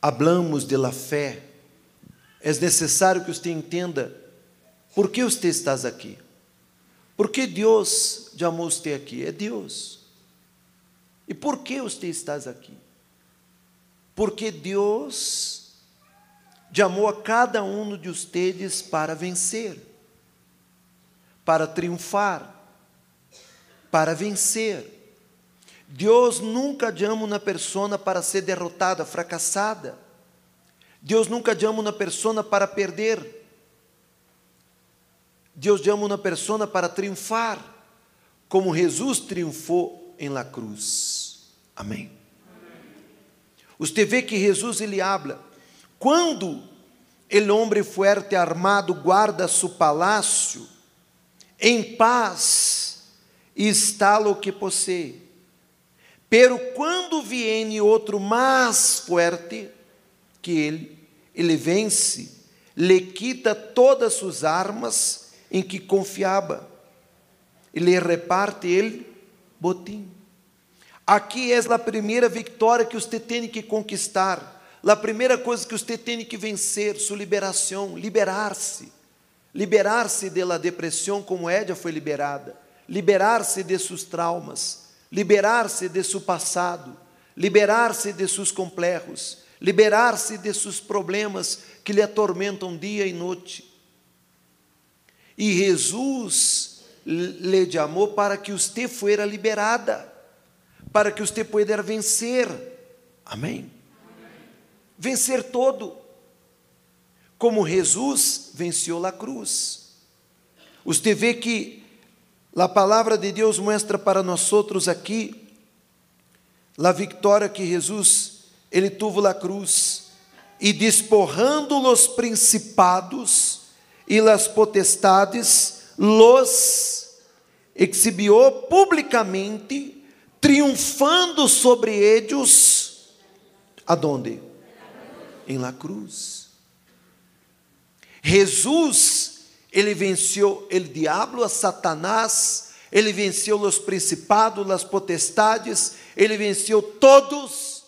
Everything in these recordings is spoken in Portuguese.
hablamos de la fé, é necessário que você entenda por que você está aqui. Por que Deus chamou você aqui? É Deus. E por que você está aqui? Porque Deus chamou a cada um de vocês para vencer, para triunfar, para vencer. Deus nunca chama uma pessoa para ser derrotada, fracassada. Deus nunca chama uma pessoa para perder. Deus chama uma pessoa para triunfar, como Jesus triunfou em la cruz. Amém. Você vê que Jesus ele habla. Quando el homem fuerte armado guarda su palácio, em paz está lo que possui. Pero quando viene outro mais forte que ele, ele vence, lhe quita todas suas armas em que confiava, e lhe reparte ele botim. Aqui é a primeira vitória que você tem que conquistar. A primeira coisa que você tem que vencer, sua liberação, liberar-se. Liberar-se da depressão, como Édia foi liberada. Liberar-se de seus traumas liberar-se de seu passado, liberar-se de seus complexos, liberar-se de seus problemas que lhe atormentam dia e noite. E Jesus lhe chamou para que você fuera liberada, para que você pudesse vencer. Amém? Vencer todo. Como Jesus venceu a cruz. Você vê que a palavra de Deus mostra para nós outros aqui a vitória que Jesus ele tuvo na cruz e desporrando os principados e as potestades los exhibiu publicamente triunfando sobre eles aonde? Em la cruz. Jesus ele venceu o diabo, a Satanás, ele venceu os principados, as potestades, ele venceu todos.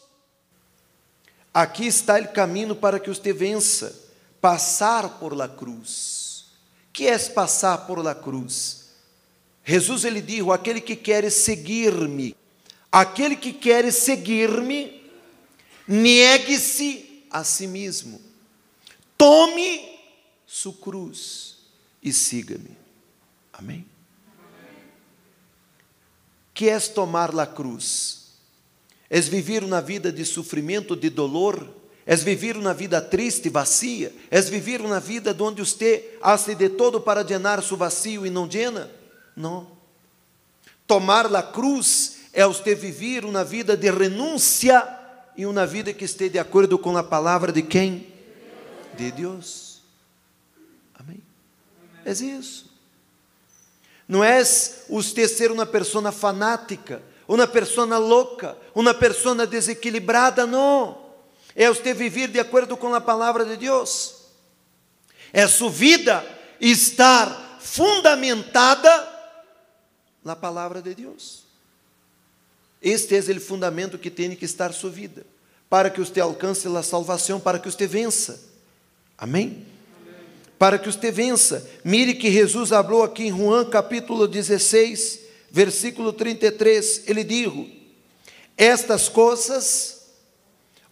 Aqui está o caminho para que você vença, passar por la cruz. Que é passar por la cruz? Jesus ele disse: aquele que quer seguir-me, aquele que quer seguir-me, negue-se a si mesmo, tome sua cruz e siga-me. Amém? Que és tomar la cruz? És viver uma vida de sofrimento, de dolor? És viver uma vida triste, vazia? És viver uma vida onde você hace de todo para llenar seu vazio e não llena? Não. Tomar la cruz é você viver uma vida de renúncia e uma vida que esteja de acordo com a palavra de quem? De Deus. É isso. Não é você ser uma pessoa fanática, uma pessoa louca, uma pessoa desequilibrada, não. É você viver de acordo com a palavra de Deus. É sua vida estar fundamentada na palavra de Deus. Este é o fundamento que tem que estar sua vida, para que você alcance a salvação, para que você vença. Amém? Para que você vença. Mire que Jesus falou aqui em Juan capítulo 16, versículo 33, ele dijo: Estas coisas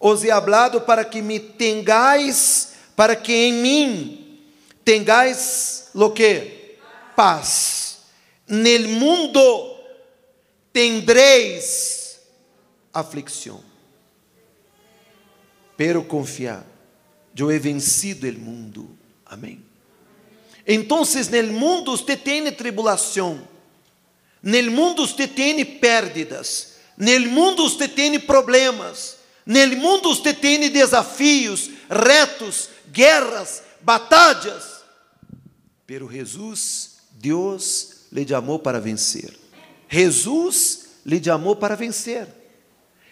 os he hablado para que me tengáis, para que em mim tengáis lo que? Paz. Nel mundo tendréis aflicção. Pero confiar, eu he vencido el mundo. Amém. Então, no mundo você tem tribulação, no mundo você tem pérdidas, no mundo você tem problemas, no mundo você tem desafios, retos, guerras, batalhas. Pero Jesus, Deus lhe chamou para vencer. Jesus lhe chamou para vencer.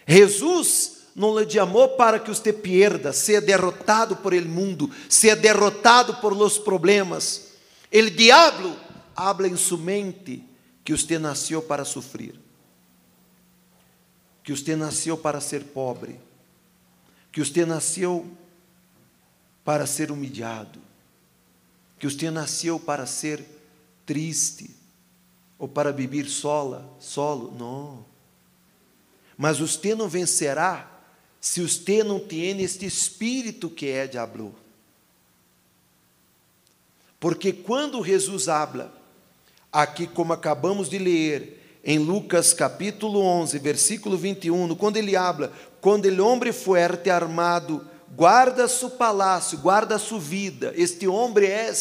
Jesus não lhe chamou para que você pierda, seja derrotado por el mundo, seja derrotado por los problemas. El diabo habla em sua mente que você nasceu para sofrer, que você nasceu para ser pobre, que você nasceu para ser humilhado, que você nasceu para ser triste ou para viver sola, solo, não. Mas você não vencerá se você não tem este espírito que é diabo. Porque quando Jesus habla, aqui como acabamos de ler, em Lucas capítulo 11, versículo 21, quando ele habla, quando el homem fuerte armado guarda su palácio, guarda su vida, este homem é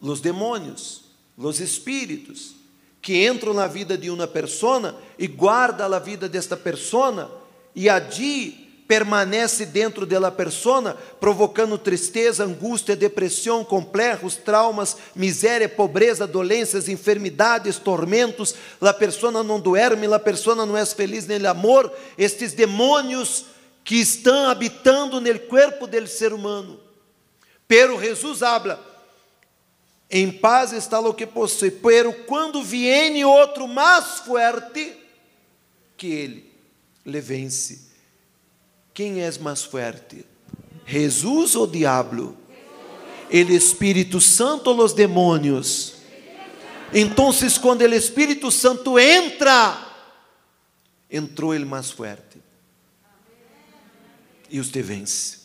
os demônios, os espíritos, que entram na vida de uma pessoa e guarda a vida desta pessoa, e allí permanece dentro dela persona, provocando tristeza, angústia, depressão, complexos, traumas, miséria, pobreza, dolências, enfermidades, tormentos. La persona não duerme, la persona não é feliz nele amor. Estes demônios que estão habitando no corpo do ser humano. Pero Jesus habla, em paz está o que possui, pero quando viene outro mais forte que ele, le vence quem é mais forte? Jesus ou diabo? El Espírito Santo ou os demônios? Então, quando o Espírito Santo entra, entrou ele mais forte. E você vence.